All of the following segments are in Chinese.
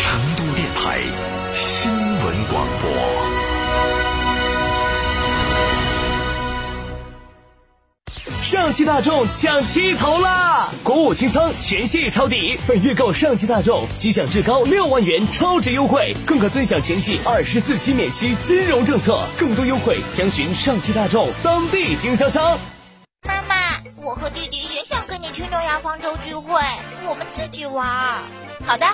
成都电台新闻广播。上汽大众抢七头啦！国五清仓，全系抄底，本月购上汽大众即享至高六万元超值优惠，更可尊享全系二十四期免息金融政策，更多优惠详询上汽大众当地经销商。妈妈，我和弟弟也想跟你去诺亚方舟聚会，我们自己玩。好的，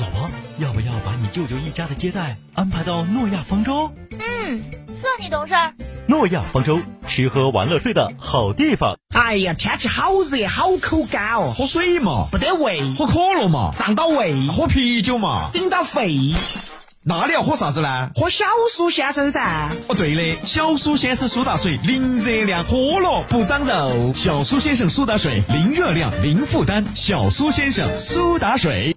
老婆，要不要把你舅舅一家的接待安排到诺亚方舟？嗯，算你懂事儿。诺亚方舟，吃喝玩乐睡的好地方。哎呀，天气好热，好口干哦，喝水嘛，不得胃；喝可乐嘛，胀到胃；喝啤酒嘛，顶到肺。那你要喝啥子呢？喝小苏先生噻。哦，对的，小苏先生苏打水，零热量，喝了不长肉。小苏先生苏打水，零热量，零负担。小苏先生苏打水。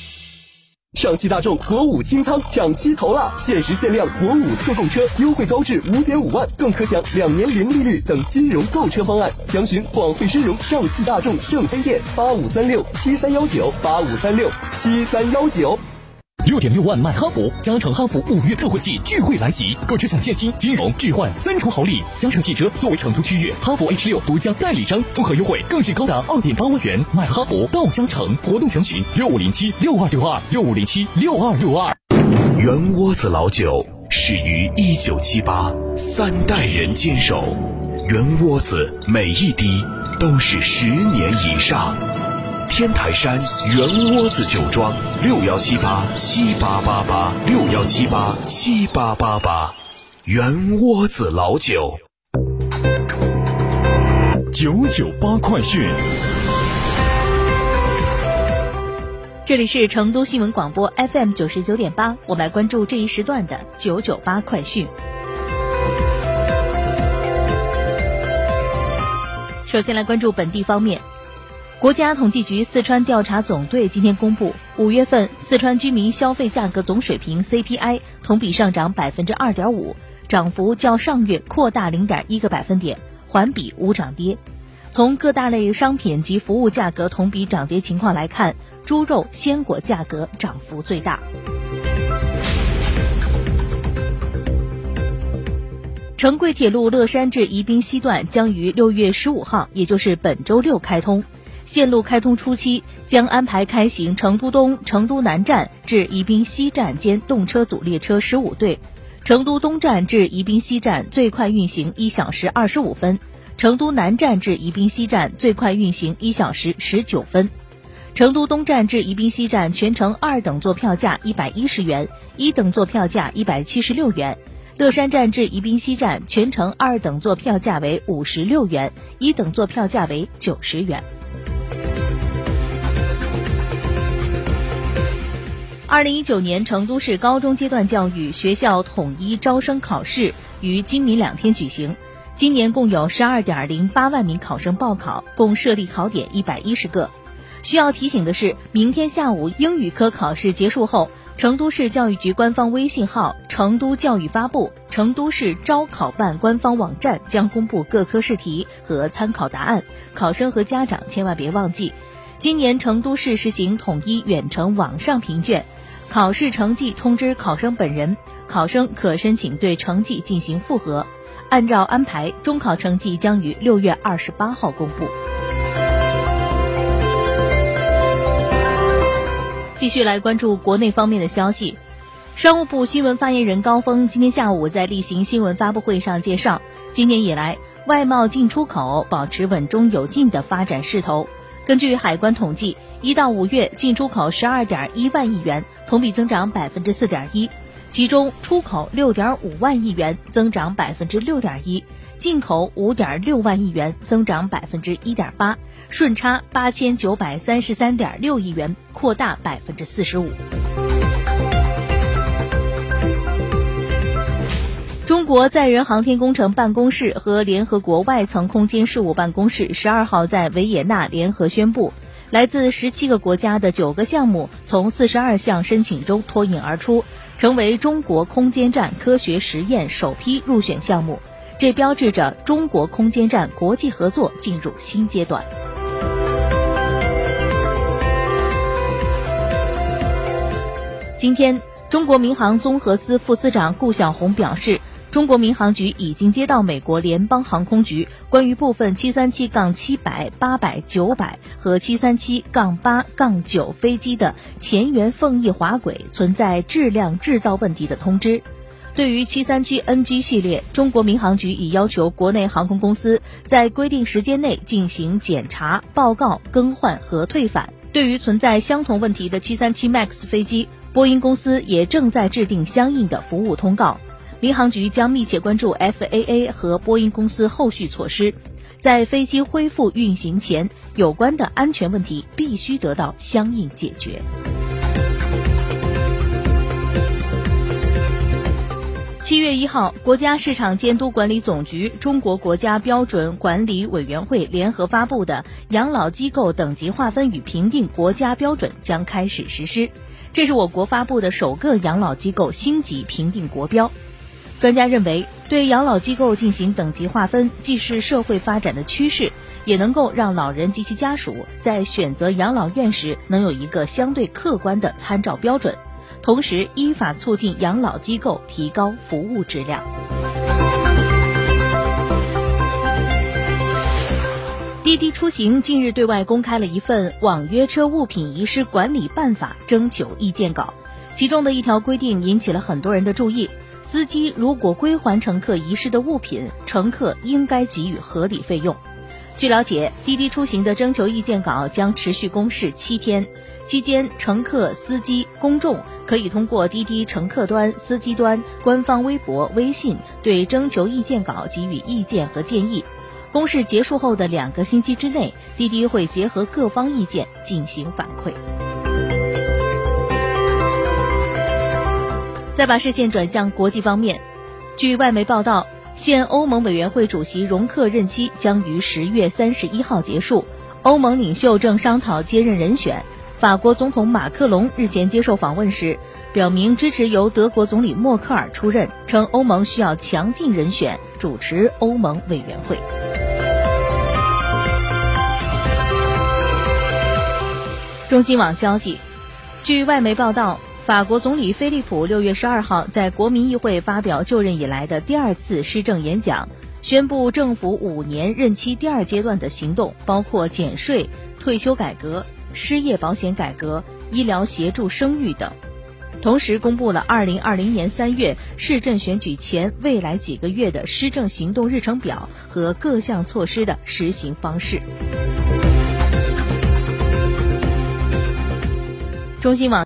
上汽大众国五清仓抢七头啦！限时限量国五特供车，优惠高至五点五万，更可享两年零利率等金融购车方案。详询广汇深融上汽大众圣菲店八五三六七三幺九八五三六七三幺九。六点六万买哈弗，嘉诚哈弗五月特惠季钜惠来袭，购车享现金、金融、置换三重好礼。嘉诚汽车作为成都区域哈弗 H 六独家代理商，综合优惠更是高达二点八万元。买哈弗到嘉诚，活动详询六五零七六二六二六五零七六二六二。圆窝子老酒始于一九七八，三代人坚守，圆窝子每一滴都是十年以上。天台山圆窝子酒庄六幺七八七八八八六幺七八七八八八，圆窝子老酒。九九八快讯。这里是成都新闻广播 FM 九十九点八，我们来关注这一时段的九九八快讯。首先来关注本地方面，国家统计局四川调查总队今天公布，五月份四川居民消费价格总水平 CPI 同比上涨百分之二点五，涨幅较上月扩大零点一个百分点，环比无涨跌。从各大类商品及服务价格同比涨跌情况来看，猪肉、鲜果价格涨幅最大。成贵铁路乐山至宜宾西段将于六月十五号，也就是本周六开通。线路开通初期将安排开行成都东、成都南站至宜宾西站间动车组列车十五对，成都东站至宜宾西站最快运行一小时二十五分，成都南站至宜宾西站最快运行一小时十九分。成都东站至宜宾西站全程二等座票价一百一十元，一等座票价一百七十六元。乐山站至宜宾西站全程二等座票价为五十六元，一等座票价为九十元。二零一九年成都市高中阶段教育学校统一招生考试于今明两天举行。今年共有十二点零八万名考生报考，共设立考点一百一十个。需要提醒的是，明天下午英语科考试结束后，成都市教育局官方微信号“成都教育发布”、成都市招考办官方网站将公布各科试题和参考答案，考生和家长千万别忘记。今年成都市实行统一远程网上评卷，考试成绩通知考生本人，考生可申请对成绩进行复核。按照安排，中考成绩将于六月二十八号公布。继续来关注国内方面的消息。商务部新闻发言人高峰今天下午在例行新闻发布会上介绍，今年以来，外贸进出口保持稳中有进的发展势头。根据海关统计，一到五月进出口十二点一万亿元，同比增长百分之四点一，其中出口六点五万亿元，增长百分之六点一；进口五点六万亿元，增长百分之一点八，顺差八千九百三十三点六亿元，扩大百分之四十五。中国载人航天工程办公室和联合国外层空间事务办公室十二号在维也纳联合宣布，来自十七个国家的九个项目从四十二项申请中脱颖而出，成为中国空间站科学实验首批入选项目。这标志着中国空间站国际合作进入新阶段。今天，中国民航综合司副司长顾晓红表示。中国民航局已经接到美国联邦航空局关于部分737-700、800、900和737-8-9飞机的前缘缝翼滑轨存在质量制造问题的通知。对于 737NG 系列，中国民航局已要求国内航空公司在规定时间内进行检查、报告、更换和退返。对于存在相同问题的737 MAX 飞机，波音公司也正在制定相应的服务通告。民航局将密切关注 FAA 和波音公司后续措施，在飞机恢复运行前，有关的安全问题必须得到相应解决。七月一号，国家市场监督管理总局、中国国家标准管理委员会联合发布的养老机构等级划分与评定国家标准将开始实施，这是我国发布的首个养老机构星级评定国标。专家认为，对养老机构进行等级划分，既是社会发展的趋势，也能够让老人及其家属在选择养老院时能有一个相对客观的参照标准，同时依法促进养老机构提高服务质量。滴滴出行近日对外公开了一份《网约车物品遗失管理办法》征求意见稿，其中的一条规定引起了很多人的注意。司机如果归还乘客遗失的物品，乘客应该给予合理费用。据了解，滴滴出行的征求意见稿将持续公示七天，期间乘客、司机、公众可以通过滴滴乘客端、司机端、官方微博、微信对征求意见稿给予意见和建议。公示结束后的两个星期之内，滴滴会结合各方意见进行反馈。再把视线转向国际方面，据外媒报道，现欧盟委员会主席容克任期将于十月三十一号结束，欧盟领袖正商讨接任人选。法国总统马克龙日前接受访问时，表明支持由德国总理默克尔出任，称欧盟需要强劲人选主持欧盟委员会。中新网消息，据外媒报道。法国总理菲利普六月十二号在国民议会发表就任以来的第二次施政演讲，宣布政府五年任期第二阶段的行动，包括减税、退休改革、失业保险改革、医疗协助生育等，同时公布了二零二零年三月市政选举前未来几个月的施政行动日程表和各项措施的实行方式。中新网。